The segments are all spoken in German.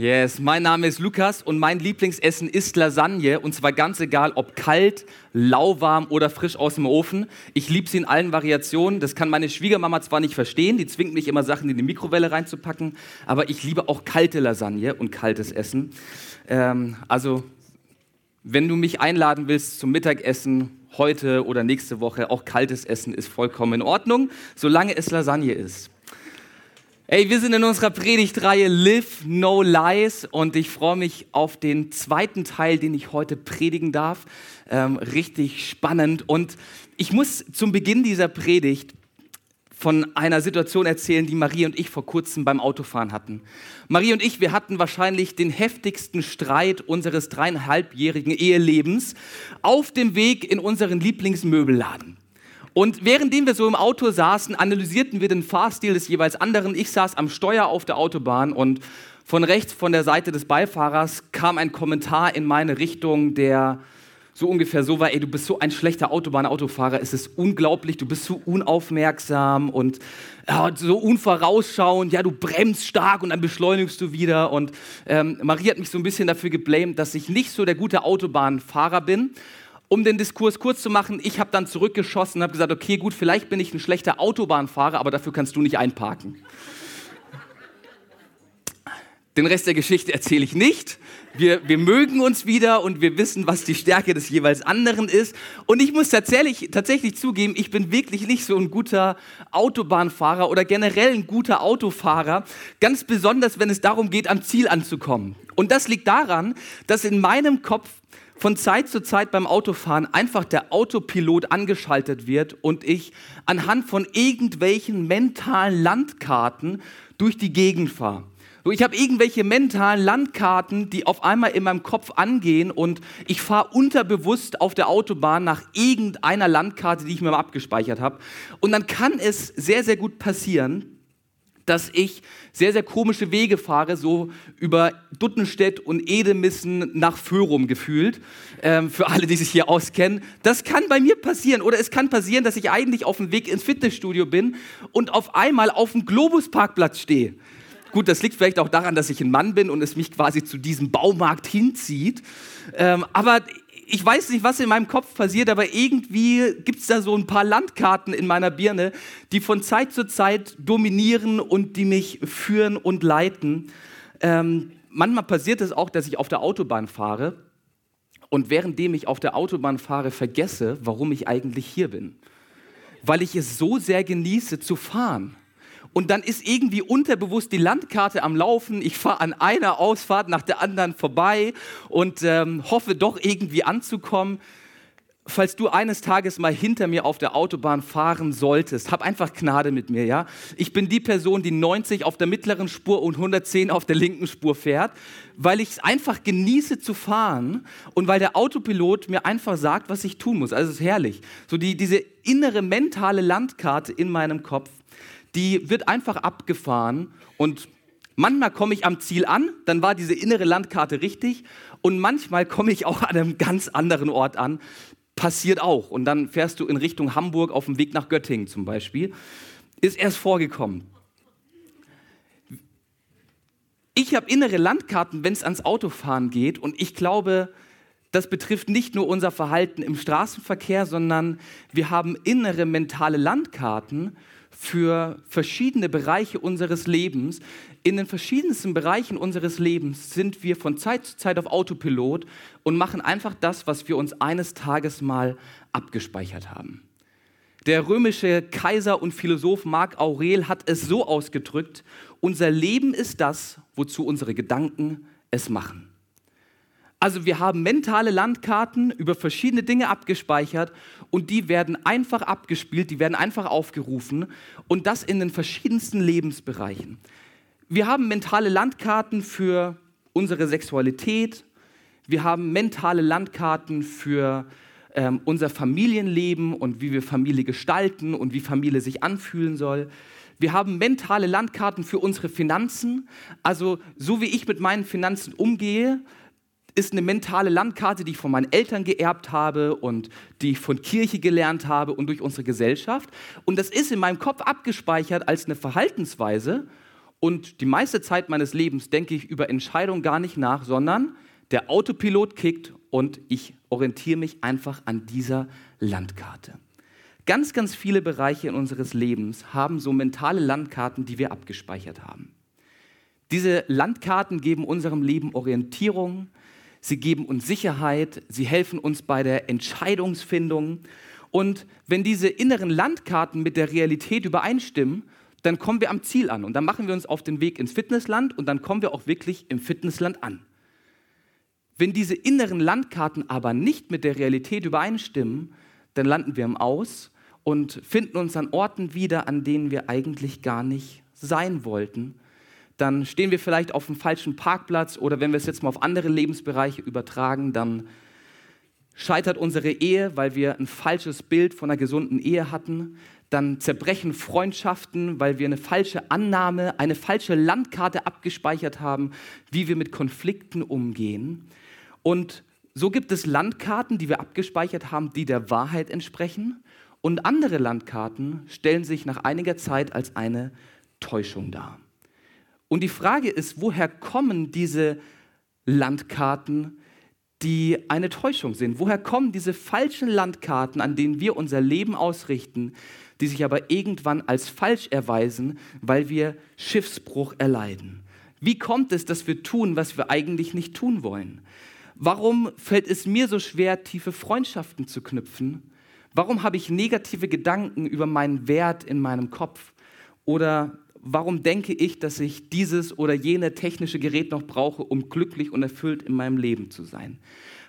Yes, mein Name ist Lukas und mein Lieblingsessen ist Lasagne und zwar ganz egal, ob kalt, lauwarm oder frisch aus dem Ofen. Ich liebe sie in allen Variationen. Das kann meine Schwiegermama zwar nicht verstehen, die zwingt mich immer Sachen in die Mikrowelle reinzupacken, aber ich liebe auch kalte Lasagne und kaltes Essen. Ähm, also, wenn du mich einladen willst zum Mittagessen heute oder nächste Woche, auch kaltes Essen ist vollkommen in Ordnung, solange es Lasagne ist. Ey, wir sind in unserer Predigtreihe Live No Lies und ich freue mich auf den zweiten Teil, den ich heute predigen darf. Ähm, richtig spannend. Und ich muss zum Beginn dieser Predigt von einer Situation erzählen, die Marie und ich vor kurzem beim Autofahren hatten. Marie und ich, wir hatten wahrscheinlich den heftigsten Streit unseres dreieinhalbjährigen Ehelebens auf dem Weg in unseren Lieblingsmöbelladen. Und währenddem wir so im Auto saßen, analysierten wir den Fahrstil des jeweils anderen. Ich saß am Steuer auf der Autobahn und von rechts von der Seite des Beifahrers kam ein Kommentar in meine Richtung, der so ungefähr so war, ey, du bist so ein schlechter Autobahnautofahrer, es ist unglaublich, du bist so unaufmerksam und ja, so unvorausschauend, ja, du bremst stark und dann beschleunigst du wieder. Und ähm, Marie hat mich so ein bisschen dafür geblamed, dass ich nicht so der gute Autobahnfahrer bin um den Diskurs kurz zu machen, ich habe dann zurückgeschossen und habe gesagt, okay, gut, vielleicht bin ich ein schlechter Autobahnfahrer, aber dafür kannst du nicht einparken. Den Rest der Geschichte erzähle ich nicht. Wir, wir mögen uns wieder und wir wissen, was die Stärke des jeweils anderen ist. Und ich muss tatsächlich, tatsächlich zugeben, ich bin wirklich nicht so ein guter Autobahnfahrer oder generell ein guter Autofahrer. Ganz besonders, wenn es darum geht, am Ziel anzukommen. Und das liegt daran, dass in meinem Kopf von Zeit zu Zeit beim Autofahren einfach der Autopilot angeschaltet wird und ich anhand von irgendwelchen mentalen Landkarten durch die Gegend fahre. So, ich habe irgendwelche mentalen Landkarten, die auf einmal in meinem Kopf angehen und ich fahre unterbewusst auf der Autobahn nach irgendeiner Landkarte, die ich mir mal abgespeichert habe. Und dann kann es sehr, sehr gut passieren, dass ich sehr, sehr komische Wege fahre, so über Duttenstedt und Edemissen nach Föhrum gefühlt, ähm, für alle, die sich hier auskennen. Das kann bei mir passieren oder es kann passieren, dass ich eigentlich auf dem Weg ins Fitnessstudio bin und auf einmal auf dem Globusparkplatz stehe. Gut, das liegt vielleicht auch daran, dass ich ein Mann bin und es mich quasi zu diesem Baumarkt hinzieht. Ähm, aber ich weiß nicht, was in meinem Kopf passiert, aber irgendwie gibt es da so ein paar Landkarten in meiner Birne, die von Zeit zu Zeit dominieren und die mich führen und leiten. Ähm, manchmal passiert es auch, dass ich auf der Autobahn fahre und währenddem ich auf der Autobahn fahre, vergesse, warum ich eigentlich hier bin. Weil ich es so sehr genieße zu fahren. Und dann ist irgendwie unterbewusst die Landkarte am Laufen. Ich fahre an einer Ausfahrt nach der anderen vorbei und ähm, hoffe doch irgendwie anzukommen. Falls du eines Tages mal hinter mir auf der Autobahn fahren solltest, hab einfach Gnade mit mir, ja? Ich bin die Person, die 90 auf der mittleren Spur und 110 auf der linken Spur fährt, weil ich es einfach genieße zu fahren und weil der Autopilot mir einfach sagt, was ich tun muss. Also es ist herrlich. So die, diese innere mentale Landkarte in meinem Kopf die wird einfach abgefahren und manchmal komme ich am Ziel an, dann war diese innere Landkarte richtig und manchmal komme ich auch an einem ganz anderen Ort an. Passiert auch. Und dann fährst du in Richtung Hamburg auf dem Weg nach Göttingen zum Beispiel. Ist erst vorgekommen. Ich habe innere Landkarten, wenn es ans Autofahren geht. Und ich glaube, das betrifft nicht nur unser Verhalten im Straßenverkehr, sondern wir haben innere mentale Landkarten für verschiedene Bereiche unseres Lebens. In den verschiedensten Bereichen unseres Lebens sind wir von Zeit zu Zeit auf Autopilot und machen einfach das, was wir uns eines Tages mal abgespeichert haben. Der römische Kaiser und Philosoph Marc Aurel hat es so ausgedrückt, unser Leben ist das, wozu unsere Gedanken es machen. Also wir haben mentale Landkarten über verschiedene Dinge abgespeichert und die werden einfach abgespielt, die werden einfach aufgerufen und das in den verschiedensten Lebensbereichen. Wir haben mentale Landkarten für unsere Sexualität, wir haben mentale Landkarten für ähm, unser Familienleben und wie wir Familie gestalten und wie Familie sich anfühlen soll. Wir haben mentale Landkarten für unsere Finanzen. Also so wie ich mit meinen Finanzen umgehe, ist eine mentale Landkarte, die ich von meinen Eltern geerbt habe und die ich von Kirche gelernt habe und durch unsere Gesellschaft. Und das ist in meinem Kopf abgespeichert als eine Verhaltensweise. Und die meiste Zeit meines Lebens denke ich über Entscheidungen gar nicht nach, sondern der Autopilot kickt und ich orientiere mich einfach an dieser Landkarte. Ganz, ganz viele Bereiche in unseres Lebens haben so mentale Landkarten, die wir abgespeichert haben. Diese Landkarten geben unserem Leben Orientierung, sie geben uns Sicherheit, sie helfen uns bei der Entscheidungsfindung. Und wenn diese inneren Landkarten mit der Realität übereinstimmen, dann kommen wir am Ziel an und dann machen wir uns auf den Weg ins Fitnessland und dann kommen wir auch wirklich im Fitnessland an. Wenn diese inneren Landkarten aber nicht mit der Realität übereinstimmen, dann landen wir im Aus und finden uns an Orten wieder, an denen wir eigentlich gar nicht sein wollten dann stehen wir vielleicht auf dem falschen Parkplatz oder wenn wir es jetzt mal auf andere Lebensbereiche übertragen, dann scheitert unsere Ehe, weil wir ein falsches Bild von einer gesunden Ehe hatten. Dann zerbrechen Freundschaften, weil wir eine falsche Annahme, eine falsche Landkarte abgespeichert haben, wie wir mit Konflikten umgehen. Und so gibt es Landkarten, die wir abgespeichert haben, die der Wahrheit entsprechen. Und andere Landkarten stellen sich nach einiger Zeit als eine Täuschung dar. Und die Frage ist, woher kommen diese Landkarten, die eine Täuschung sind? Woher kommen diese falschen Landkarten, an denen wir unser Leben ausrichten, die sich aber irgendwann als falsch erweisen, weil wir Schiffsbruch erleiden? Wie kommt es, dass wir tun, was wir eigentlich nicht tun wollen? Warum fällt es mir so schwer, tiefe Freundschaften zu knüpfen? Warum habe ich negative Gedanken über meinen Wert in meinem Kopf? Oder warum denke ich, dass ich dieses oder jene technische Gerät noch brauche, um glücklich und erfüllt in meinem Leben zu sein?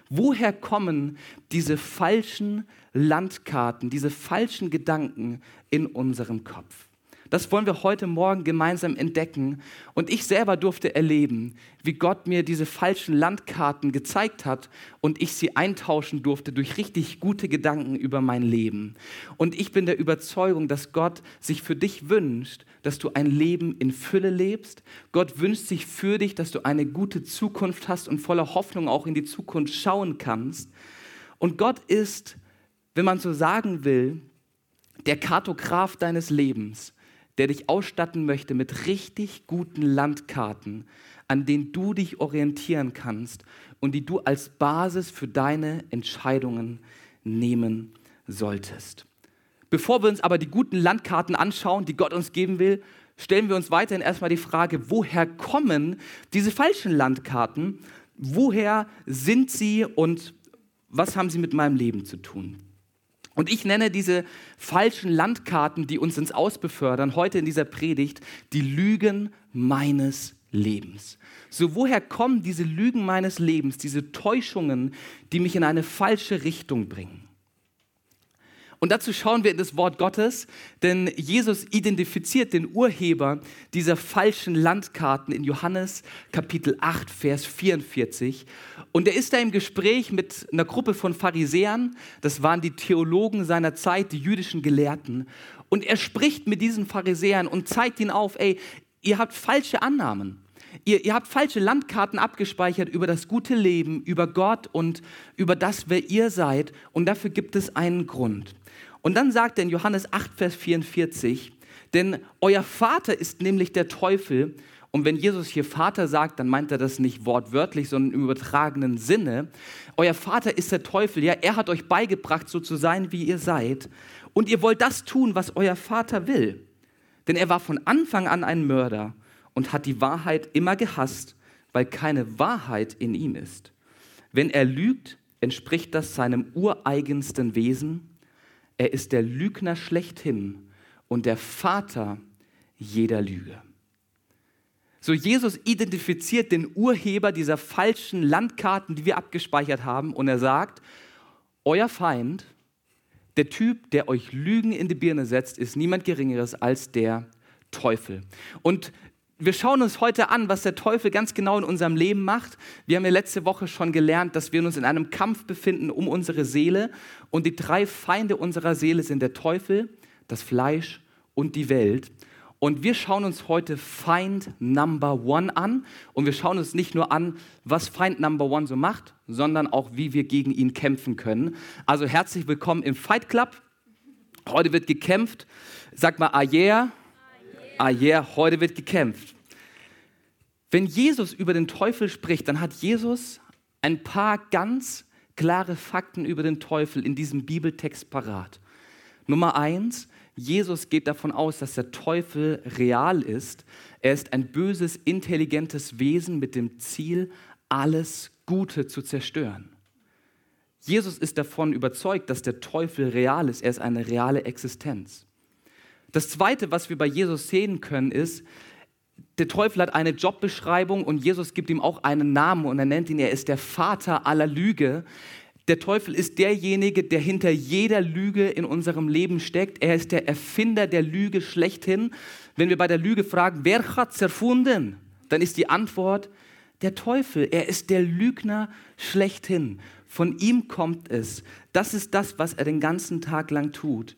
Woher kommen diese falschen Landkarten, diese falschen Gedanken in unserem Kopf? Das wollen wir heute Morgen gemeinsam entdecken. Und ich selber durfte erleben, wie Gott mir diese falschen Landkarten gezeigt hat und ich sie eintauschen durfte durch richtig gute Gedanken über mein Leben. Und ich bin der Überzeugung, dass Gott sich für dich wünscht, dass du ein Leben in Fülle lebst. Gott wünscht sich für dich, dass du eine gute Zukunft hast und voller Hoffnung auch in die Zukunft schauen kannst. Und Gott ist, wenn man so sagen will, der Kartograf deines Lebens der dich ausstatten möchte mit richtig guten Landkarten, an denen du dich orientieren kannst und die du als Basis für deine Entscheidungen nehmen solltest. Bevor wir uns aber die guten Landkarten anschauen, die Gott uns geben will, stellen wir uns weiterhin erstmal die Frage, woher kommen diese falschen Landkarten? Woher sind sie und was haben sie mit meinem Leben zu tun? Und ich nenne diese falschen Landkarten, die uns ins Aus befördern, heute in dieser Predigt, die Lügen meines Lebens. So woher kommen diese Lügen meines Lebens, diese Täuschungen, die mich in eine falsche Richtung bringen? Und dazu schauen wir in das Wort Gottes, denn Jesus identifiziert den Urheber dieser falschen Landkarten in Johannes Kapitel 8, Vers 44. Und er ist da im Gespräch mit einer Gruppe von Pharisäern, das waren die Theologen seiner Zeit, die jüdischen Gelehrten. Und er spricht mit diesen Pharisäern und zeigt ihnen auf, ey, ihr habt falsche Annahmen. Ihr, ihr habt falsche Landkarten abgespeichert über das gute Leben, über Gott und über das, wer ihr seid. Und dafür gibt es einen Grund. Und dann sagt er in Johannes 8, Vers 44, denn euer Vater ist nämlich der Teufel. Und wenn Jesus hier Vater sagt, dann meint er das nicht wortwörtlich, sondern im übertragenen Sinne. Euer Vater ist der Teufel, ja, er hat euch beigebracht, so zu sein, wie ihr seid. Und ihr wollt das tun, was euer Vater will. Denn er war von Anfang an ein Mörder und hat die Wahrheit immer gehasst, weil keine Wahrheit in ihm ist. Wenn er lügt, entspricht das seinem ureigensten Wesen er ist der Lügner schlechthin und der Vater jeder Lüge. So Jesus identifiziert den Urheber dieser falschen Landkarten, die wir abgespeichert haben, und er sagt, euer Feind, der Typ, der euch Lügen in die Birne setzt, ist niemand Geringeres als der Teufel. Und wir schauen uns heute an, was der Teufel ganz genau in unserem Leben macht. Wir haben ja letzte Woche schon gelernt, dass wir uns in einem Kampf befinden um unsere Seele. Und die drei Feinde unserer Seele sind der Teufel, das Fleisch und die Welt. Und wir schauen uns heute Feind Number One an. Und wir schauen uns nicht nur an, was Feind Number One so macht, sondern auch, wie wir gegen ihn kämpfen können. Also herzlich willkommen im Fight Club. Heute wird gekämpft. Sag mal, Ayer. Ayer, heute wird gekämpft. Wenn Jesus über den Teufel spricht, dann hat Jesus ein paar ganz klare Fakten über den Teufel in diesem Bibeltext parat. Nummer eins, Jesus geht davon aus, dass der Teufel real ist. Er ist ein böses, intelligentes Wesen mit dem Ziel, alles Gute zu zerstören. Jesus ist davon überzeugt, dass der Teufel real ist. Er ist eine reale Existenz. Das Zweite, was wir bei Jesus sehen können, ist, der Teufel hat eine Jobbeschreibung und Jesus gibt ihm auch einen Namen und er nennt ihn, er ist der Vater aller Lüge. Der Teufel ist derjenige, der hinter jeder Lüge in unserem Leben steckt. Er ist der Erfinder der Lüge schlechthin. Wenn wir bei der Lüge fragen, wer hat es erfunden, dann ist die Antwort der Teufel. Er ist der Lügner schlechthin. Von ihm kommt es. Das ist das, was er den ganzen Tag lang tut.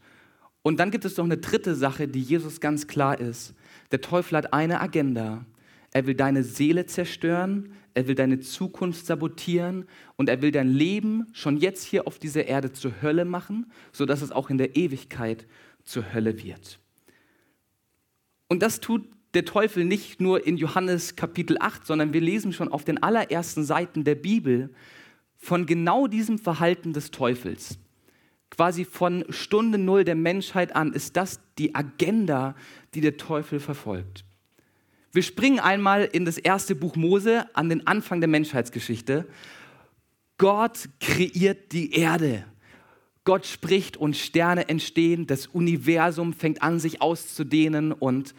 Und dann gibt es noch eine dritte Sache, die Jesus ganz klar ist. Der Teufel hat eine Agenda. Er will deine Seele zerstören, er will deine Zukunft sabotieren und er will dein Leben schon jetzt hier auf dieser Erde zur Hölle machen, sodass es auch in der Ewigkeit zur Hölle wird. Und das tut der Teufel nicht nur in Johannes Kapitel 8, sondern wir lesen schon auf den allerersten Seiten der Bibel von genau diesem Verhalten des Teufels. Quasi von Stunde Null der Menschheit an ist das die Agenda, die der Teufel verfolgt. Wir springen einmal in das erste Buch Mose an den Anfang der Menschheitsgeschichte. Gott kreiert die Erde. Gott spricht und Sterne entstehen. Das Universum fängt an, sich auszudehnen und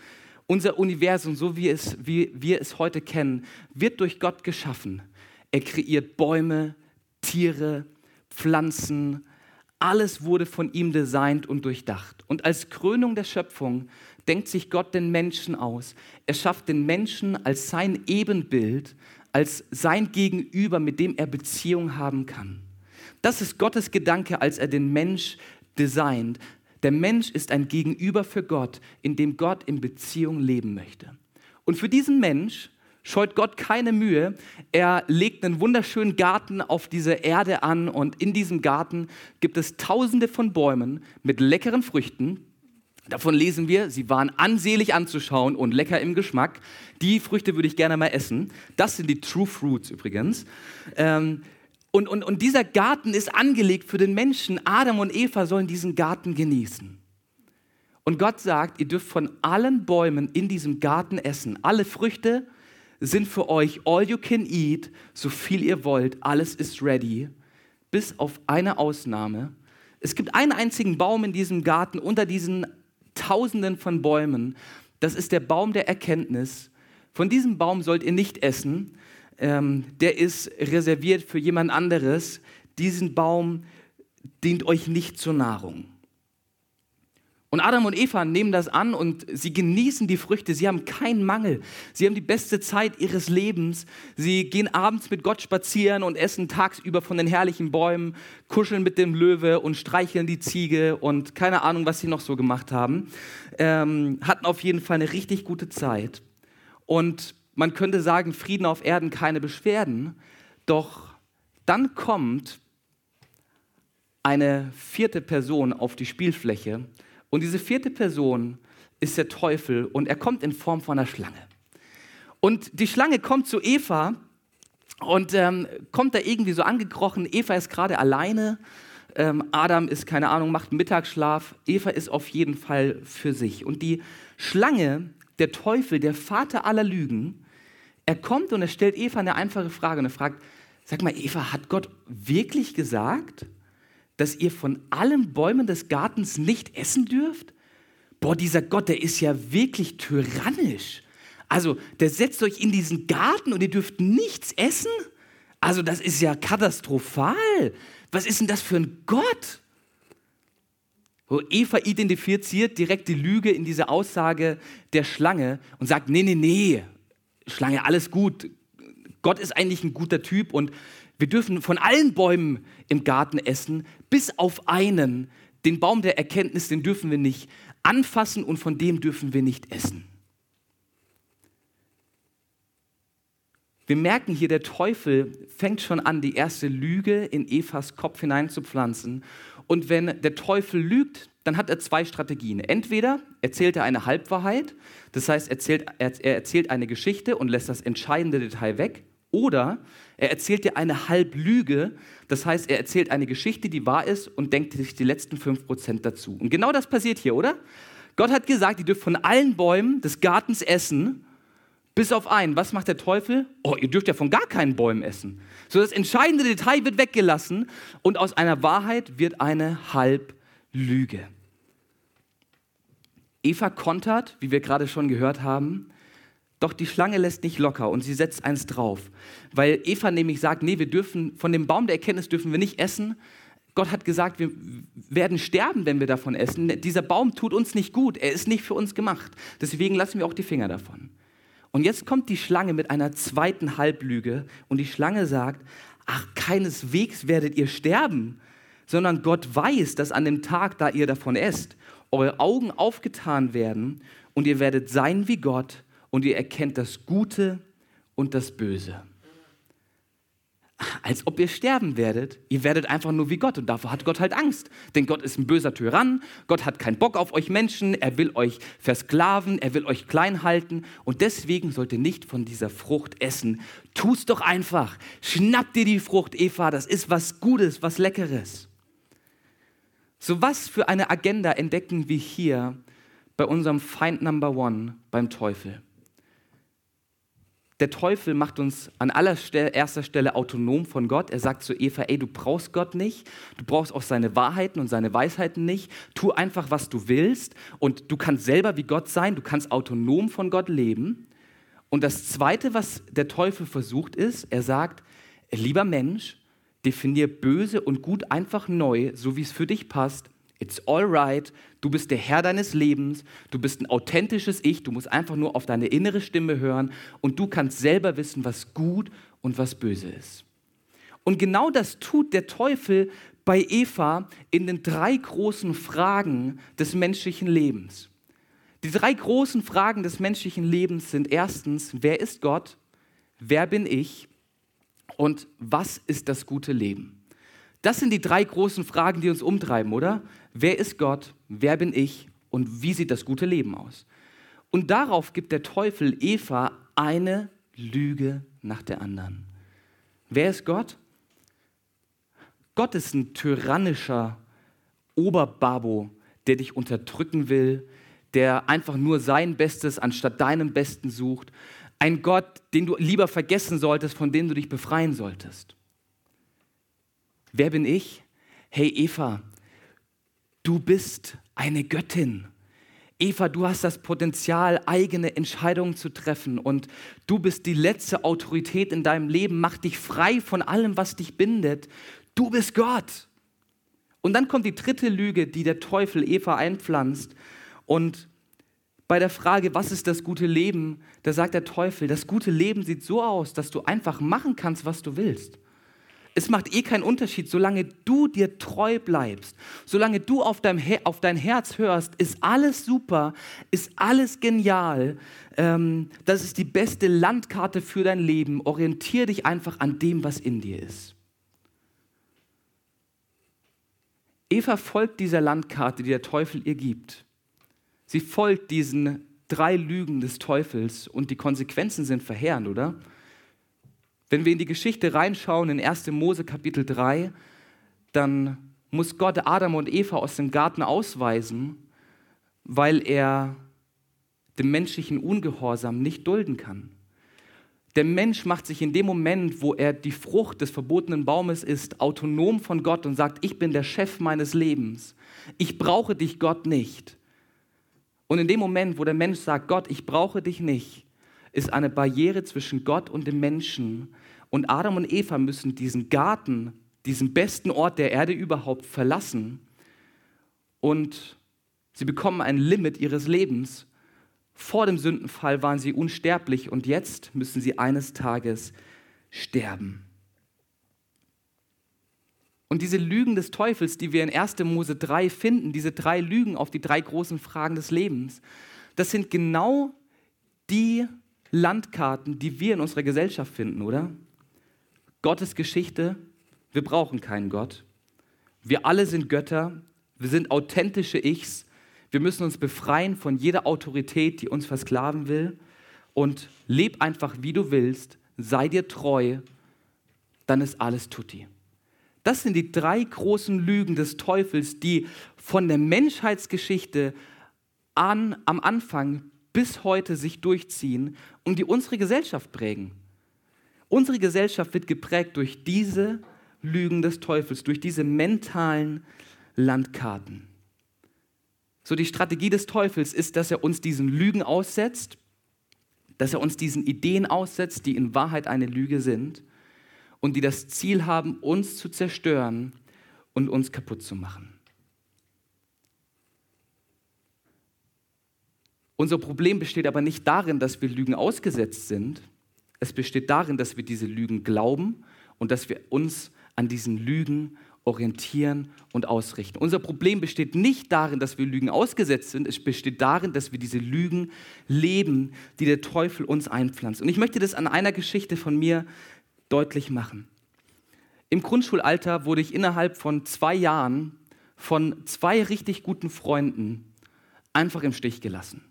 unser Universum, so wie, es, wie wir es heute kennen, wird durch Gott geschaffen. Er kreiert Bäume, Tiere, Pflanzen. Alles wurde von ihm designt und durchdacht. Und als Krönung der Schöpfung denkt sich Gott den Menschen aus. Er schafft den Menschen als sein Ebenbild, als sein Gegenüber, mit dem er Beziehung haben kann. Das ist Gottes Gedanke, als er den Mensch designt. Der Mensch ist ein Gegenüber für Gott, in dem Gott in Beziehung leben möchte. Und für diesen Mensch scheut Gott keine Mühe. Er legt einen wunderschönen Garten auf diese Erde an und in diesem Garten gibt es tausende von Bäumen mit leckeren Früchten, Davon lesen wir, sie waren ansehlich anzuschauen und lecker im Geschmack. Die Früchte würde ich gerne mal essen. Das sind die True Fruits übrigens. Ähm, und, und, und dieser Garten ist angelegt für den Menschen. Adam und Eva sollen diesen Garten genießen. Und Gott sagt, ihr dürft von allen Bäumen in diesem Garten essen. Alle Früchte sind für euch all you can eat, so viel ihr wollt. Alles ist ready. Bis auf eine Ausnahme. Es gibt einen einzigen Baum in diesem Garten unter diesen Tausenden von Bäumen. Das ist der Baum der Erkenntnis. Von diesem Baum sollt ihr nicht essen. Ähm, der ist reserviert für jemand anderes. Diesen Baum dient euch nicht zur Nahrung. Und Adam und Eva nehmen das an und sie genießen die Früchte. Sie haben keinen Mangel. Sie haben die beste Zeit ihres Lebens. Sie gehen abends mit Gott spazieren und essen tagsüber von den herrlichen Bäumen, kuscheln mit dem Löwe und streicheln die Ziege und keine Ahnung, was sie noch so gemacht haben. Ähm, hatten auf jeden Fall eine richtig gute Zeit. Und man könnte sagen, Frieden auf Erden, keine Beschwerden. Doch dann kommt eine vierte Person auf die Spielfläche und diese vierte Person ist der Teufel und er kommt in Form von einer Schlange. Und die Schlange kommt zu Eva und ähm, kommt da irgendwie so angekrochen. Eva ist gerade alleine. Ähm, Adam ist, keine Ahnung, macht Mittagsschlaf. Eva ist auf jeden Fall für sich. Und die Schlange, der Teufel, der Vater aller Lügen, er kommt und er stellt Eva eine einfache Frage und er fragt, sag mal, Eva, hat Gott wirklich gesagt, dass ihr von allen Bäumen des Gartens nicht essen dürft? Boah, dieser Gott, der ist ja wirklich tyrannisch. Also, der setzt euch in diesen Garten und ihr dürft nichts essen? Also, das ist ja katastrophal. Was ist denn das für ein Gott? Wo Eva identifiziert direkt die Lüge in dieser Aussage der Schlange und sagt, nee, nee, nee, Schlange, alles gut. Gott ist eigentlich ein guter Typ und wir dürfen von allen Bäumen im Garten essen, bis auf einen, den Baum der Erkenntnis, den dürfen wir nicht anfassen und von dem dürfen wir nicht essen. Wir merken hier, der Teufel fängt schon an, die erste Lüge in Evas Kopf hineinzupflanzen. Und wenn der Teufel lügt, dann hat er zwei Strategien. Entweder erzählt er eine Halbwahrheit, das heißt, erzählt, er erzählt eine Geschichte und lässt das entscheidende Detail weg. Oder er erzählt dir eine Halblüge, das heißt, er erzählt eine Geschichte, die wahr ist und denkt sich die letzten 5% dazu. Und genau das passiert hier, oder? Gott hat gesagt, ihr dürft von allen Bäumen des Gartens essen, bis auf einen. Was macht der Teufel? Oh, ihr dürft ja von gar keinen Bäumen essen. So das entscheidende Detail wird weggelassen und aus einer Wahrheit wird eine Halblüge. Eva kontert, wie wir gerade schon gehört haben, doch die Schlange lässt nicht locker und sie setzt eins drauf, weil Eva nämlich sagt, nee, wir dürfen von dem Baum der Erkenntnis dürfen wir nicht essen. Gott hat gesagt, wir werden sterben, wenn wir davon essen. Dieser Baum tut uns nicht gut, er ist nicht für uns gemacht. Deswegen lassen wir auch die Finger davon. Und jetzt kommt die Schlange mit einer zweiten Halblüge und die Schlange sagt, ach, keineswegs werdet ihr sterben, sondern Gott weiß, dass an dem Tag, da ihr davon esst, eure Augen aufgetan werden und ihr werdet sein wie Gott und ihr erkennt das Gute und das Böse. Als ob ihr sterben werdet. Ihr werdet einfach nur wie Gott und davor hat Gott halt Angst. Denn Gott ist ein böser Tyrann, Gott hat keinen Bock auf euch Menschen, er will euch versklaven, er will euch klein halten und deswegen sollt ihr nicht von dieser Frucht essen. Tu's doch einfach. Schnapp dir die Frucht, Eva, das ist was Gutes, was Leckeres. So was für eine Agenda entdecken wir hier bei unserem Feind Number One, beim Teufel der Teufel macht uns an allererster Stelle autonom von Gott. Er sagt zu Eva, ey, du brauchst Gott nicht, du brauchst auch seine Wahrheiten und seine Weisheiten nicht. Tu einfach, was du willst und du kannst selber wie Gott sein, du kannst autonom von Gott leben. Und das Zweite, was der Teufel versucht, ist, er sagt, lieber Mensch, definier böse und gut einfach neu, so wie es für dich passt. It's all right. Du bist der Herr deines Lebens. Du bist ein authentisches Ich. Du musst einfach nur auf deine innere Stimme hören und du kannst selber wissen, was gut und was böse ist. Und genau das tut der Teufel bei Eva in den drei großen Fragen des menschlichen Lebens. Die drei großen Fragen des menschlichen Lebens sind erstens, wer ist Gott? Wer bin ich? Und was ist das gute Leben? Das sind die drei großen Fragen, die uns umtreiben, oder? Wer ist Gott? Wer bin ich? Und wie sieht das gute Leben aus? Und darauf gibt der Teufel Eva eine Lüge nach der anderen. Wer ist Gott? Gott ist ein tyrannischer Oberbabo, der dich unterdrücken will, der einfach nur sein Bestes anstatt deinem Besten sucht. Ein Gott, den du lieber vergessen solltest, von dem du dich befreien solltest. Wer bin ich? Hey Eva, du bist eine Göttin. Eva, du hast das Potenzial, eigene Entscheidungen zu treffen und du bist die letzte Autorität in deinem Leben. Mach dich frei von allem, was dich bindet. Du bist Gott. Und dann kommt die dritte Lüge, die der Teufel Eva einpflanzt. Und bei der Frage, was ist das gute Leben, da sagt der Teufel, das gute Leben sieht so aus, dass du einfach machen kannst, was du willst. Es macht eh keinen Unterschied, solange du dir treu bleibst, solange du auf dein, auf dein Herz hörst, ist alles super, ist alles genial. Ähm, das ist die beste Landkarte für dein Leben. Orientiere dich einfach an dem, was in dir ist. Eva folgt dieser Landkarte, die der Teufel ihr gibt. Sie folgt diesen drei Lügen des Teufels und die Konsequenzen sind verheerend, oder? Wenn wir in die Geschichte reinschauen, in 1. Mose Kapitel 3, dann muss Gott Adam und Eva aus dem Garten ausweisen, weil er den menschlichen Ungehorsam nicht dulden kann. Der Mensch macht sich in dem Moment, wo er die Frucht des verbotenen Baumes isst, autonom von Gott und sagt, ich bin der Chef meines Lebens. Ich brauche dich, Gott, nicht. Und in dem Moment, wo der Mensch sagt, Gott, ich brauche dich nicht, ist eine Barriere zwischen Gott und dem Menschen, und Adam und Eva müssen diesen Garten, diesen besten Ort der Erde überhaupt verlassen. Und sie bekommen ein Limit ihres Lebens. Vor dem Sündenfall waren sie unsterblich und jetzt müssen sie eines Tages sterben. Und diese Lügen des Teufels, die wir in 1. Mose 3 finden, diese drei Lügen auf die drei großen Fragen des Lebens, das sind genau die Landkarten, die wir in unserer Gesellschaft finden, oder? Gottes Geschichte, wir brauchen keinen Gott. Wir alle sind Götter, wir sind authentische Ichs, wir müssen uns befreien von jeder Autorität, die uns versklaven will und leb einfach, wie du willst, sei dir treu, dann ist alles tutti. Das sind die drei großen Lügen des Teufels, die von der Menschheitsgeschichte an, am Anfang bis heute sich durchziehen und die unsere Gesellschaft prägen. Unsere Gesellschaft wird geprägt durch diese Lügen des Teufels, durch diese mentalen Landkarten. So die Strategie des Teufels ist, dass er uns diesen Lügen aussetzt, dass er uns diesen Ideen aussetzt, die in Wahrheit eine Lüge sind und die das Ziel haben, uns zu zerstören und uns kaputt zu machen. Unser Problem besteht aber nicht darin, dass wir Lügen ausgesetzt sind. Es besteht darin, dass wir diese Lügen glauben und dass wir uns an diesen Lügen orientieren und ausrichten. Unser Problem besteht nicht darin, dass wir Lügen ausgesetzt sind, es besteht darin, dass wir diese Lügen leben, die der Teufel uns einpflanzt. Und ich möchte das an einer Geschichte von mir deutlich machen. Im Grundschulalter wurde ich innerhalb von zwei Jahren von zwei richtig guten Freunden einfach im Stich gelassen.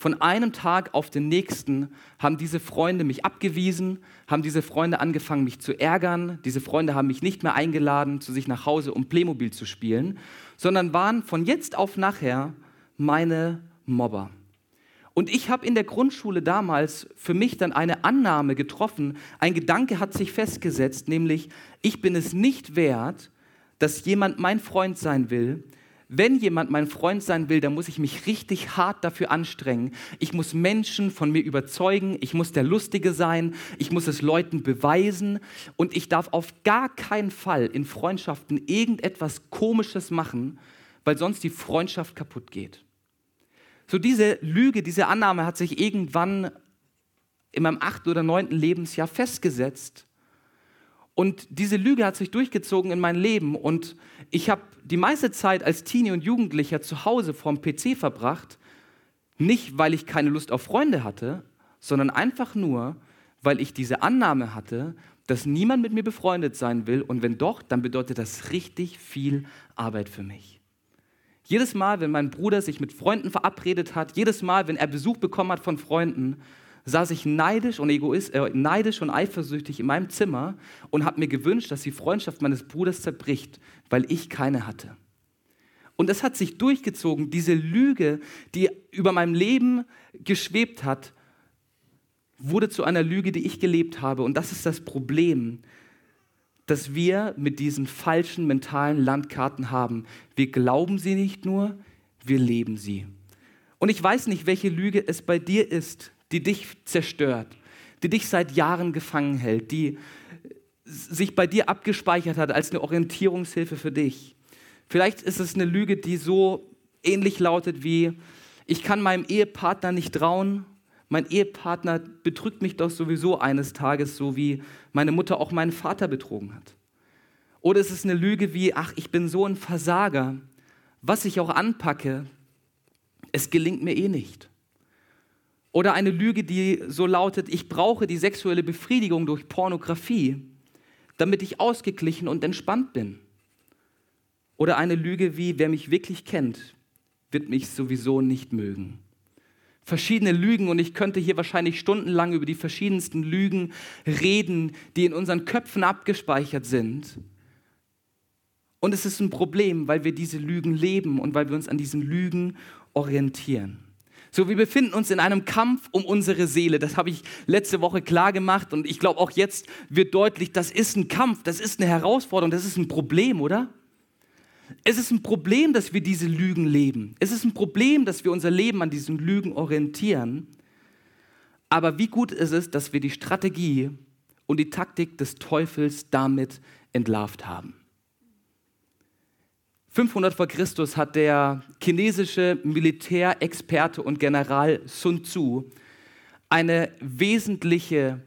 Von einem Tag auf den nächsten haben diese Freunde mich abgewiesen, haben diese Freunde angefangen, mich zu ärgern. Diese Freunde haben mich nicht mehr eingeladen zu sich nach Hause, um Playmobil zu spielen, sondern waren von jetzt auf nachher meine Mobber. Und ich habe in der Grundschule damals für mich dann eine Annahme getroffen, ein Gedanke hat sich festgesetzt, nämlich ich bin es nicht wert, dass jemand mein Freund sein will. Wenn jemand mein Freund sein will, dann muss ich mich richtig hart dafür anstrengen. Ich muss Menschen von mir überzeugen, ich muss der Lustige sein, ich muss es Leuten beweisen und ich darf auf gar keinen Fall in Freundschaften irgendetwas Komisches machen, weil sonst die Freundschaft kaputt geht. So diese Lüge, diese Annahme hat sich irgendwann in meinem achten oder neunten Lebensjahr festgesetzt. Und diese Lüge hat sich durchgezogen in mein Leben. Und ich habe die meiste Zeit als Teenie und Jugendlicher zu Hause vorm PC verbracht. Nicht, weil ich keine Lust auf Freunde hatte, sondern einfach nur, weil ich diese Annahme hatte, dass niemand mit mir befreundet sein will. Und wenn doch, dann bedeutet das richtig viel Arbeit für mich. Jedes Mal, wenn mein Bruder sich mit Freunden verabredet hat, jedes Mal, wenn er Besuch bekommen hat von Freunden, saß ich neidisch und egoist, äh, neidisch und eifersüchtig in meinem Zimmer und habe mir gewünscht, dass die Freundschaft meines Bruders zerbricht, weil ich keine hatte. Und es hat sich durchgezogen, diese Lüge, die über meinem Leben geschwebt hat, wurde zu einer Lüge, die ich gelebt habe. Und das ist das Problem, dass wir mit diesen falschen mentalen Landkarten haben. Wir glauben sie nicht nur, wir leben sie. Und ich weiß nicht, welche Lüge es bei dir ist, die dich zerstört, die dich seit Jahren gefangen hält, die sich bei dir abgespeichert hat als eine Orientierungshilfe für dich. Vielleicht ist es eine Lüge, die so ähnlich lautet wie, ich kann meinem Ehepartner nicht trauen mein Ehepartner betrügt mich doch sowieso eines Tages, so wie meine Mutter auch meinen Vater betrogen hat. Oder es ist eine Lüge wie, ach, ich bin so ein Versager, was ich auch anpacke, es gelingt mir eh nicht. Oder eine Lüge, die so lautet, ich brauche die sexuelle Befriedigung durch Pornografie, damit ich ausgeglichen und entspannt bin. Oder eine Lüge wie, wer mich wirklich kennt, wird mich sowieso nicht mögen verschiedene Lügen und ich könnte hier wahrscheinlich stundenlang über die verschiedensten Lügen reden, die in unseren Köpfen abgespeichert sind. Und es ist ein Problem, weil wir diese Lügen leben und weil wir uns an diesen Lügen orientieren. So, wir befinden uns in einem Kampf um unsere Seele. Das habe ich letzte Woche klar gemacht und ich glaube auch jetzt wird deutlich, das ist ein Kampf, das ist eine Herausforderung, das ist ein Problem, oder? Es ist ein Problem, dass wir diese Lügen leben. Es ist ein Problem, dass wir unser Leben an diesen Lügen orientieren. Aber wie gut ist es, dass wir die Strategie und die Taktik des Teufels damit entlarvt haben. 500 vor Christus hat der chinesische Militärexperte und General Sun Tzu eine wesentliche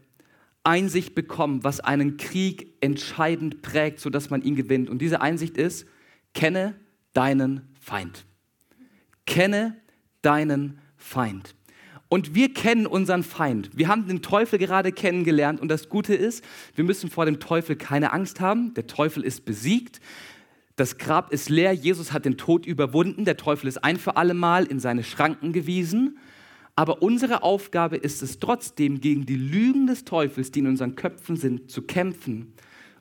Einsicht bekommen, was einen Krieg entscheidend prägt, sodass man ihn gewinnt. Und diese Einsicht ist, kenne deinen Feind. Kenne deinen Feind. Und wir kennen unseren Feind. Wir haben den Teufel gerade kennengelernt und das Gute ist, wir müssen vor dem Teufel keine Angst haben. Der Teufel ist besiegt. Das Grab ist leer. Jesus hat den Tod überwunden. Der Teufel ist ein für alle Mal in seine Schranken gewiesen. Aber unsere Aufgabe ist es trotzdem, gegen die Lügen des Teufels, die in unseren Köpfen sind, zu kämpfen,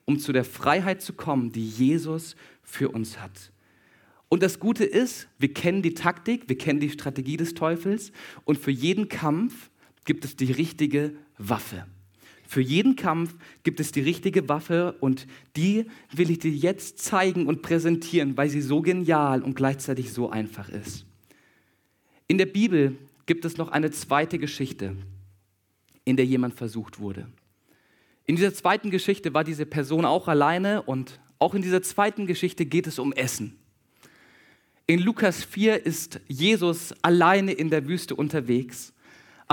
um zu der Freiheit zu kommen, die Jesus für uns hat. Und das Gute ist, wir kennen die Taktik, wir kennen die Strategie des Teufels und für jeden Kampf gibt es die richtige Waffe. Für jeden Kampf gibt es die richtige Waffe und die will ich dir jetzt zeigen und präsentieren, weil sie so genial und gleichzeitig so einfach ist. In der Bibel gibt es noch eine zweite Geschichte, in der jemand versucht wurde. In dieser zweiten Geschichte war diese Person auch alleine und auch in dieser zweiten Geschichte geht es um Essen. In Lukas 4 ist Jesus alleine in der Wüste unterwegs.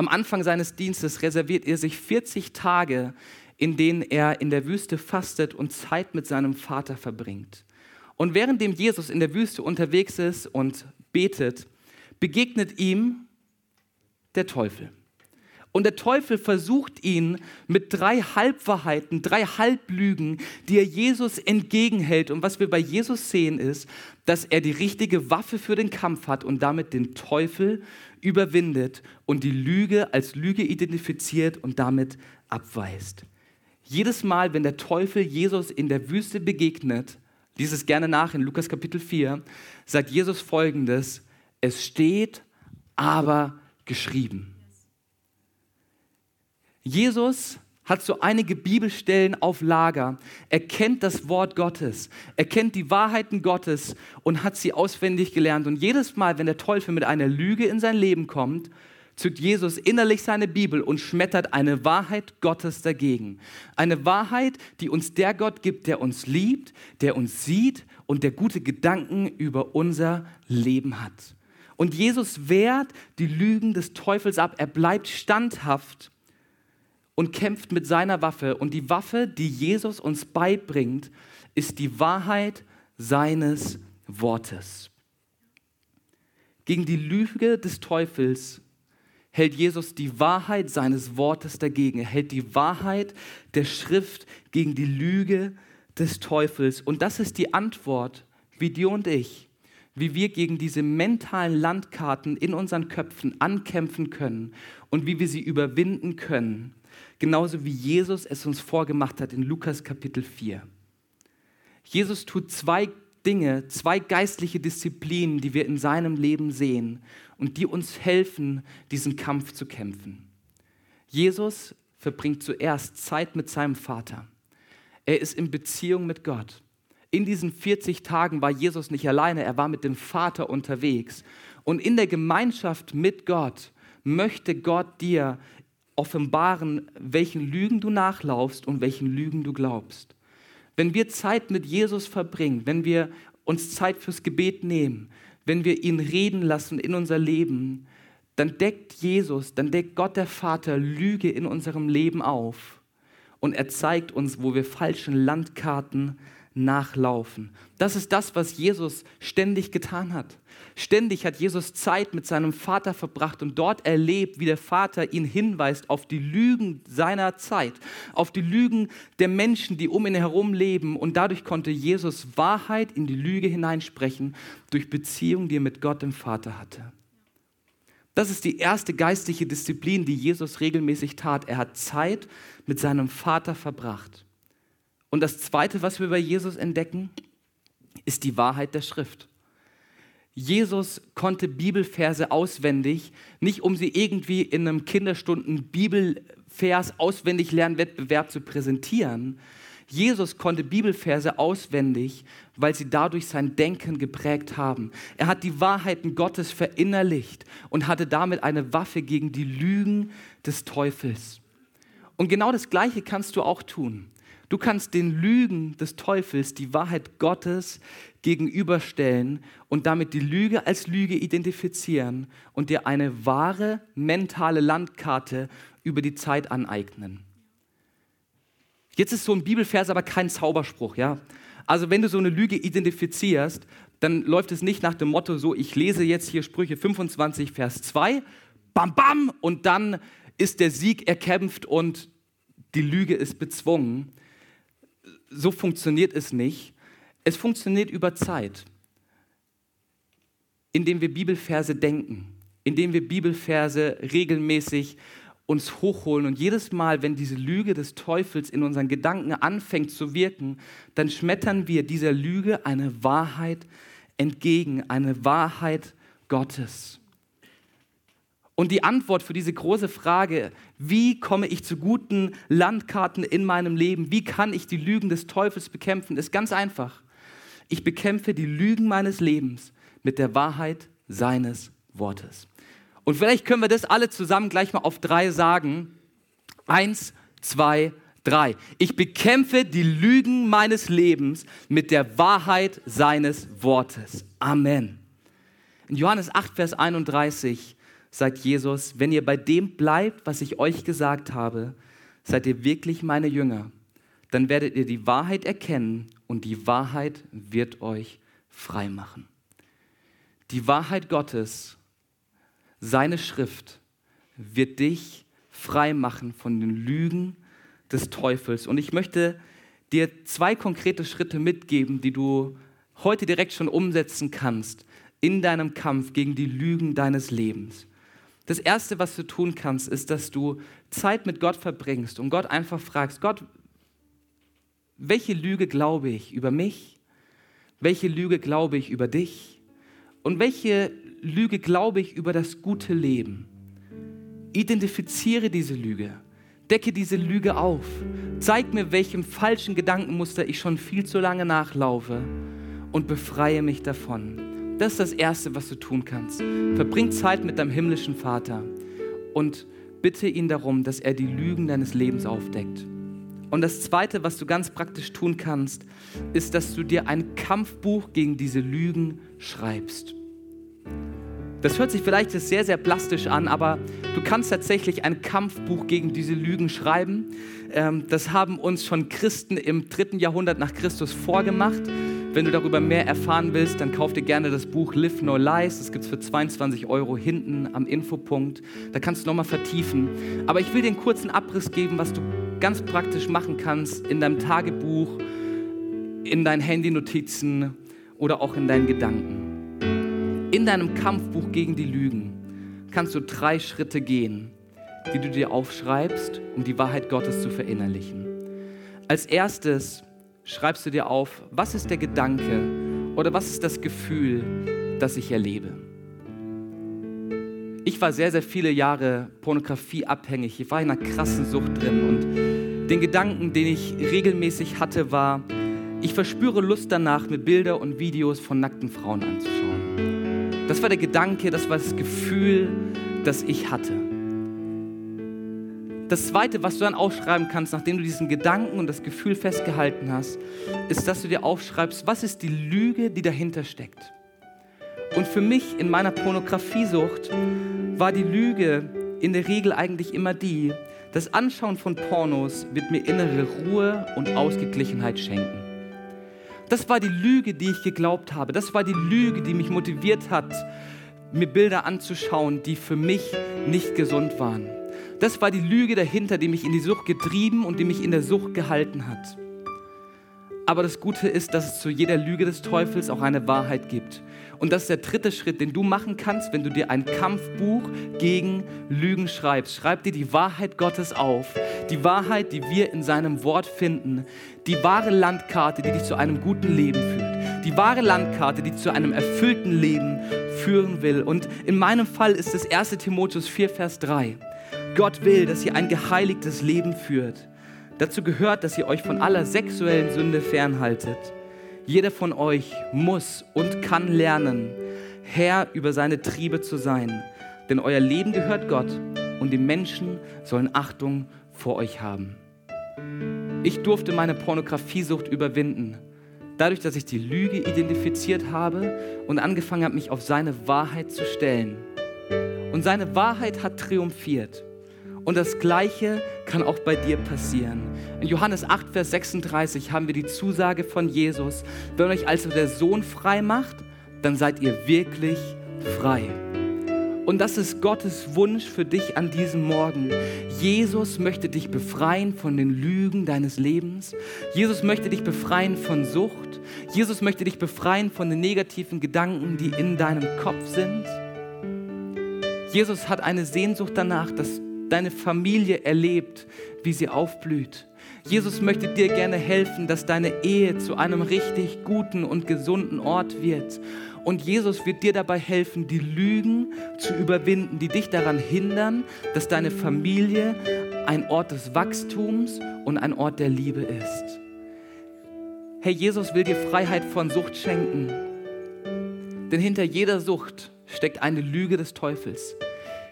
Am Anfang seines Dienstes reserviert er sich 40 Tage, in denen er in der Wüste fastet und Zeit mit seinem Vater verbringt. Und währenddem Jesus in der Wüste unterwegs ist und betet, begegnet ihm der Teufel. Und der Teufel versucht ihn mit drei Halbwahrheiten, drei Halblügen, die er Jesus entgegenhält. Und was wir bei Jesus sehen ist, dass er die richtige Waffe für den Kampf hat und damit den Teufel überwindet und die Lüge als Lüge identifiziert und damit abweist. Jedes Mal, wenn der Teufel Jesus in der Wüste begegnet, lies es gerne nach in Lukas Kapitel 4, sagt Jesus folgendes, es steht aber geschrieben. Jesus hat so einige Bibelstellen auf Lager. Er kennt das Wort Gottes, er kennt die Wahrheiten Gottes und hat sie auswendig gelernt. Und jedes Mal, wenn der Teufel mit einer Lüge in sein Leben kommt, zückt Jesus innerlich seine Bibel und schmettert eine Wahrheit Gottes dagegen. Eine Wahrheit, die uns der Gott gibt, der uns liebt, der uns sieht und der gute Gedanken über unser Leben hat. Und Jesus wehrt die Lügen des Teufels ab. Er bleibt standhaft und kämpft mit seiner Waffe. Und die Waffe, die Jesus uns beibringt, ist die Wahrheit seines Wortes. Gegen die Lüge des Teufels hält Jesus die Wahrheit seines Wortes dagegen. Er hält die Wahrheit der Schrift gegen die Lüge des Teufels. Und das ist die Antwort, wie dir und ich, wie wir gegen diese mentalen Landkarten in unseren Köpfen ankämpfen können und wie wir sie überwinden können genauso wie Jesus es uns vorgemacht hat in Lukas Kapitel 4. Jesus tut zwei Dinge, zwei geistliche Disziplinen, die wir in seinem Leben sehen und die uns helfen, diesen Kampf zu kämpfen. Jesus verbringt zuerst Zeit mit seinem Vater. Er ist in Beziehung mit Gott. In diesen 40 Tagen war Jesus nicht alleine, er war mit dem Vater unterwegs. Und in der Gemeinschaft mit Gott möchte Gott dir offenbaren, welchen Lügen du nachlaufst und welchen Lügen du glaubst. Wenn wir Zeit mit Jesus verbringen, wenn wir uns Zeit fürs Gebet nehmen, wenn wir ihn reden lassen in unser Leben, dann deckt Jesus, dann deckt Gott der Vater Lüge in unserem Leben auf und er zeigt uns, wo wir falschen Landkarten nachlaufen. Das ist das, was Jesus ständig getan hat. Ständig hat Jesus Zeit mit seinem Vater verbracht und dort erlebt, wie der Vater ihn hinweist auf die Lügen seiner Zeit, auf die Lügen der Menschen, die um ihn herum leben. Und dadurch konnte Jesus Wahrheit in die Lüge hineinsprechen durch Beziehung, die er mit Gott dem Vater hatte. Das ist die erste geistliche Disziplin, die Jesus regelmäßig tat. Er hat Zeit mit seinem Vater verbracht. Und das Zweite, was wir bei Jesus entdecken, ist die Wahrheit der Schrift. Jesus konnte Bibelverse auswendig, nicht um sie irgendwie in einem Kinderstunden Bibelvers auswendig Lernwettbewerb zu präsentieren. Jesus konnte Bibelverse auswendig, weil sie dadurch sein Denken geprägt haben. Er hat die Wahrheiten Gottes verinnerlicht und hatte damit eine Waffe gegen die Lügen des Teufels. Und genau das Gleiche kannst du auch tun. Du kannst den Lügen des Teufels die Wahrheit Gottes gegenüberstellen und damit die Lüge als Lüge identifizieren und dir eine wahre mentale Landkarte über die Zeit aneignen. Jetzt ist so ein Bibelvers aber kein Zauberspruch, ja. Also wenn du so eine Lüge identifizierst, dann läuft es nicht nach dem Motto so, ich lese jetzt hier Sprüche 25, Vers 2, bam, bam, und dann ist der Sieg erkämpft und die Lüge ist bezwungen. So funktioniert es nicht. Es funktioniert über Zeit, indem wir Bibelverse denken, indem wir Bibelverse regelmäßig uns hochholen. Und jedes Mal, wenn diese Lüge des Teufels in unseren Gedanken anfängt zu wirken, dann schmettern wir dieser Lüge eine Wahrheit entgegen, eine Wahrheit Gottes. Und die Antwort für diese große Frage, wie komme ich zu guten Landkarten in meinem Leben, wie kann ich die Lügen des Teufels bekämpfen, ist ganz einfach. Ich bekämpfe die Lügen meines Lebens mit der Wahrheit seines Wortes. Und vielleicht können wir das alle zusammen gleich mal auf drei sagen. Eins, zwei, drei. Ich bekämpfe die Lügen meines Lebens mit der Wahrheit seines Wortes. Amen. In Johannes 8, Vers 31 sagt Jesus, wenn ihr bei dem bleibt, was ich euch gesagt habe, seid ihr wirklich meine Jünger. Dann werdet ihr die Wahrheit erkennen und die Wahrheit wird euch frei machen. Die Wahrheit Gottes seine Schrift wird dich frei machen von den Lügen des Teufels. Und ich möchte dir zwei konkrete Schritte mitgeben, die du heute direkt schon umsetzen kannst in deinem Kampf gegen die Lügen deines Lebens. Das Erste, was du tun kannst, ist, dass du Zeit mit Gott verbringst und Gott einfach fragst, Gott, welche Lüge glaube ich über mich? Welche Lüge glaube ich über dich? Und welche Lüge glaube ich über das gute Leben? Identifiziere diese Lüge. Decke diese Lüge auf. Zeig mir, welchem falschen Gedankenmuster ich schon viel zu lange nachlaufe und befreie mich davon. Das ist das Erste, was du tun kannst. Verbring Zeit mit deinem himmlischen Vater und bitte ihn darum, dass er die Lügen deines Lebens aufdeckt. Und das Zweite, was du ganz praktisch tun kannst, ist, dass du dir ein Kampfbuch gegen diese Lügen schreibst. Das hört sich vielleicht sehr, sehr plastisch an, aber du kannst tatsächlich ein Kampfbuch gegen diese Lügen schreiben. Ähm, das haben uns schon Christen im dritten Jahrhundert nach Christus vorgemacht. Wenn du darüber mehr erfahren willst, dann kauf dir gerne das Buch Live No Lies. Das gibt es für 22 Euro hinten am Infopunkt. Da kannst du nochmal vertiefen. Aber ich will dir einen kurzen Abriss geben, was du ganz praktisch machen kannst in deinem Tagebuch, in deinen Handynotizen oder auch in deinen Gedanken. In deinem Kampfbuch gegen die Lügen kannst du drei Schritte gehen, die du dir aufschreibst, um die Wahrheit Gottes zu verinnerlichen. Als erstes schreibst du dir auf, was ist der Gedanke oder was ist das Gefühl, das ich erlebe. Ich war sehr, sehr viele Jahre pornografieabhängig. Ich war in einer krassen Sucht drin und den Gedanken, den ich regelmäßig hatte, war, ich verspüre Lust danach, mir Bilder und Videos von nackten Frauen anzuschauen. Das war der Gedanke, das war das Gefühl, das ich hatte. Das Zweite, was du dann aufschreiben kannst, nachdem du diesen Gedanken und das Gefühl festgehalten hast, ist, dass du dir aufschreibst, was ist die Lüge, die dahinter steckt. Und für mich in meiner Pornografiesucht war die Lüge in der Regel eigentlich immer die, das Anschauen von Pornos wird mir innere Ruhe und Ausgeglichenheit schenken. Das war die Lüge, die ich geglaubt habe. Das war die Lüge, die mich motiviert hat, mir Bilder anzuschauen, die für mich nicht gesund waren. Das war die Lüge dahinter, die mich in die Sucht getrieben und die mich in der Sucht gehalten hat. Aber das Gute ist, dass es zu jeder Lüge des Teufels auch eine Wahrheit gibt. Und das ist der dritte Schritt, den du machen kannst, wenn du dir ein Kampfbuch gegen Lügen schreibst. Schreib dir die Wahrheit Gottes auf. Die Wahrheit, die wir in seinem Wort finden. Die wahre Landkarte, die dich zu einem guten Leben führt. Die wahre Landkarte, die zu einem erfüllten Leben führen will. Und in meinem Fall ist es 1 Timotheus 4, Vers 3. Gott will, dass ihr ein geheiligtes Leben führt. Dazu gehört, dass ihr euch von aller sexuellen Sünde fernhaltet. Jeder von euch muss und kann lernen, Herr über seine Triebe zu sein. Denn euer Leben gehört Gott und die Menschen sollen Achtung vor euch haben. Ich durfte meine Pornografiesucht überwinden, dadurch, dass ich die Lüge identifiziert habe und angefangen habe, mich auf seine Wahrheit zu stellen. Und seine Wahrheit hat triumphiert. Und das Gleiche kann auch bei dir passieren. In Johannes 8, Vers 36 haben wir die Zusage von Jesus, wenn euch also der Sohn frei macht, dann seid ihr wirklich frei. Und das ist Gottes Wunsch für dich an diesem Morgen. Jesus möchte dich befreien von den Lügen deines Lebens. Jesus möchte dich befreien von Sucht. Jesus möchte dich befreien von den negativen Gedanken, die in deinem Kopf sind. Jesus hat eine Sehnsucht danach, dass deine Familie erlebt, wie sie aufblüht. Jesus möchte dir gerne helfen, dass deine Ehe zu einem richtig guten und gesunden Ort wird. Und Jesus wird dir dabei helfen, die Lügen zu überwinden, die dich daran hindern, dass deine Familie ein Ort des Wachstums und ein Ort der Liebe ist. Hey, Jesus will dir Freiheit von Sucht schenken. Denn hinter jeder Sucht steckt eine Lüge des Teufels.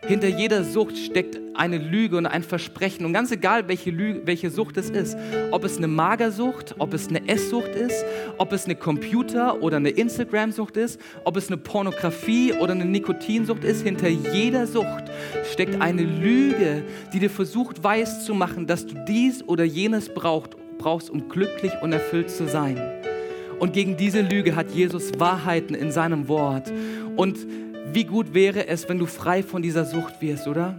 Hinter jeder Sucht steckt eine Lüge und ein Versprechen. Und ganz egal, welche, Lüge, welche Sucht es ist, ob es eine Magersucht, ob es eine Esssucht ist, ob es eine Computer- oder eine Instagram-Sucht ist, ob es eine Pornografie oder eine Nikotinsucht ist, hinter jeder Sucht steckt eine Lüge, die dir versucht weiß zu machen, dass du dies oder jenes brauchst, brauchst um glücklich und erfüllt zu sein. Und gegen diese Lüge hat Jesus Wahrheiten in seinem Wort. Und wie gut wäre es, wenn du frei von dieser Sucht wirst, oder?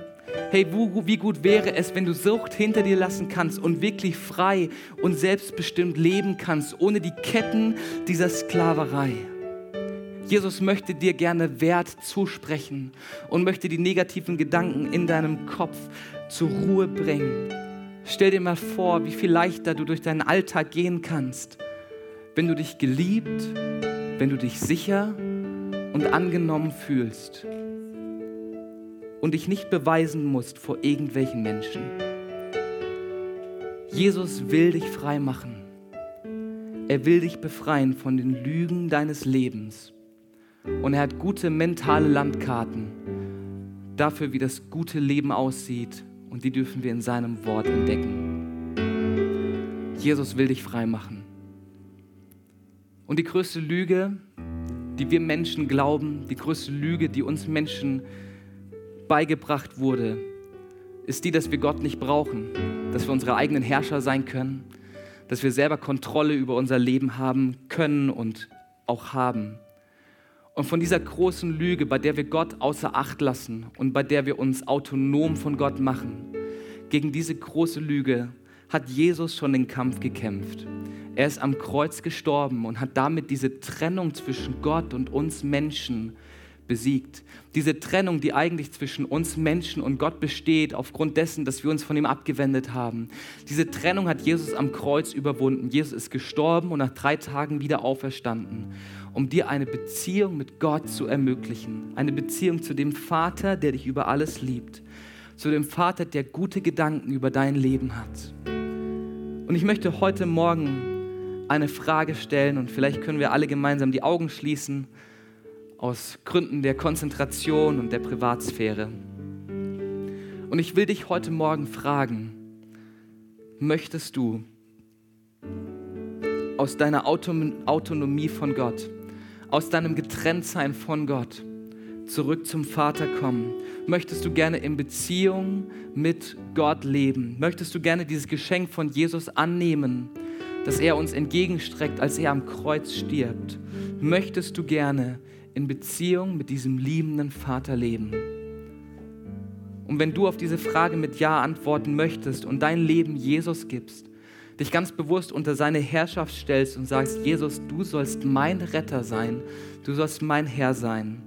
Hey, wie gut wäre es, wenn du Sucht hinter dir lassen kannst und wirklich frei und selbstbestimmt leben kannst, ohne die Ketten dieser Sklaverei. Jesus möchte dir gerne Wert zusprechen und möchte die negativen Gedanken in deinem Kopf zur Ruhe bringen. Stell dir mal vor, wie viel leichter du durch deinen Alltag gehen kannst, wenn du dich geliebt, wenn du dich sicher und angenommen fühlst und dich nicht beweisen musst vor irgendwelchen Menschen. Jesus will dich frei machen. Er will dich befreien von den Lügen deines Lebens. Und er hat gute mentale Landkarten dafür, wie das gute Leben aussieht. Und die dürfen wir in seinem Wort entdecken. Jesus will dich frei machen. Und die größte Lüge, die wir Menschen glauben, die größte Lüge, die uns Menschen beigebracht wurde, ist die, dass wir Gott nicht brauchen, dass wir unsere eigenen Herrscher sein können, dass wir selber Kontrolle über unser Leben haben können und auch haben. Und von dieser großen Lüge, bei der wir Gott außer Acht lassen und bei der wir uns autonom von Gott machen, gegen diese große Lüge hat Jesus schon den Kampf gekämpft. Er ist am Kreuz gestorben und hat damit diese Trennung zwischen Gott und uns Menschen besiegt. Diese Trennung, die eigentlich zwischen uns Menschen und Gott besteht, aufgrund dessen, dass wir uns von ihm abgewendet haben. Diese Trennung hat Jesus am Kreuz überwunden. Jesus ist gestorben und nach drei Tagen wieder auferstanden, um dir eine Beziehung mit Gott zu ermöglichen. Eine Beziehung zu dem Vater, der dich über alles liebt. Zu dem Vater, der gute Gedanken über dein Leben hat. Und ich möchte heute Morgen eine Frage stellen und vielleicht können wir alle gemeinsam die Augen schließen aus Gründen der Konzentration und der Privatsphäre. Und ich will dich heute Morgen fragen, möchtest du aus deiner Autonomie von Gott, aus deinem Getrenntsein von Gott zurück zum Vater kommen? Möchtest du gerne in Beziehung mit Gott leben? Möchtest du gerne dieses Geschenk von Jesus annehmen? Das er uns entgegenstreckt, als er am Kreuz stirbt, möchtest du gerne in Beziehung mit diesem liebenden Vater leben. Und wenn du auf diese Frage mit Ja antworten möchtest und dein Leben Jesus gibst, dich ganz bewusst unter seine Herrschaft stellst und sagst, Jesus, du sollst mein Retter sein, du sollst mein Herr sein,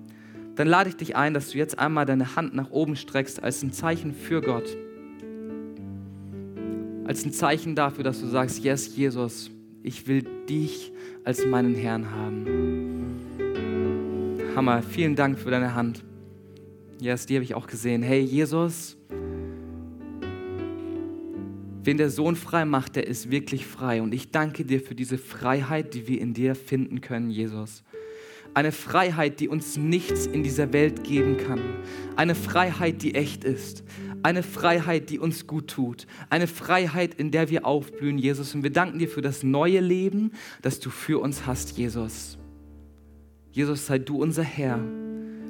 dann lade ich dich ein, dass du jetzt einmal deine Hand nach oben streckst als ein Zeichen für Gott als ein Zeichen dafür, dass du sagst, yes, Jesus, ich will dich als meinen Herrn haben. Hammer, vielen Dank für deine Hand. Yes, die habe ich auch gesehen. Hey, Jesus, wen der Sohn frei macht, der ist wirklich frei. Und ich danke dir für diese Freiheit, die wir in dir finden können, Jesus. Eine Freiheit, die uns nichts in dieser Welt geben kann. Eine Freiheit, die echt ist. Eine Freiheit, die uns gut tut. Eine Freiheit, in der wir aufblühen, Jesus. Und wir danken dir für das neue Leben, das du für uns hast, Jesus. Jesus, sei du unser Herr.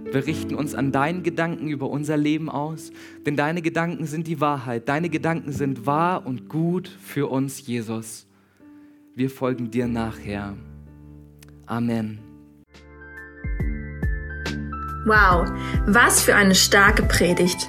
Wir richten uns an deinen Gedanken über unser Leben aus, denn deine Gedanken sind die Wahrheit. Deine Gedanken sind wahr und gut für uns, Jesus. Wir folgen dir nachher. Amen. Wow, was für eine starke Predigt.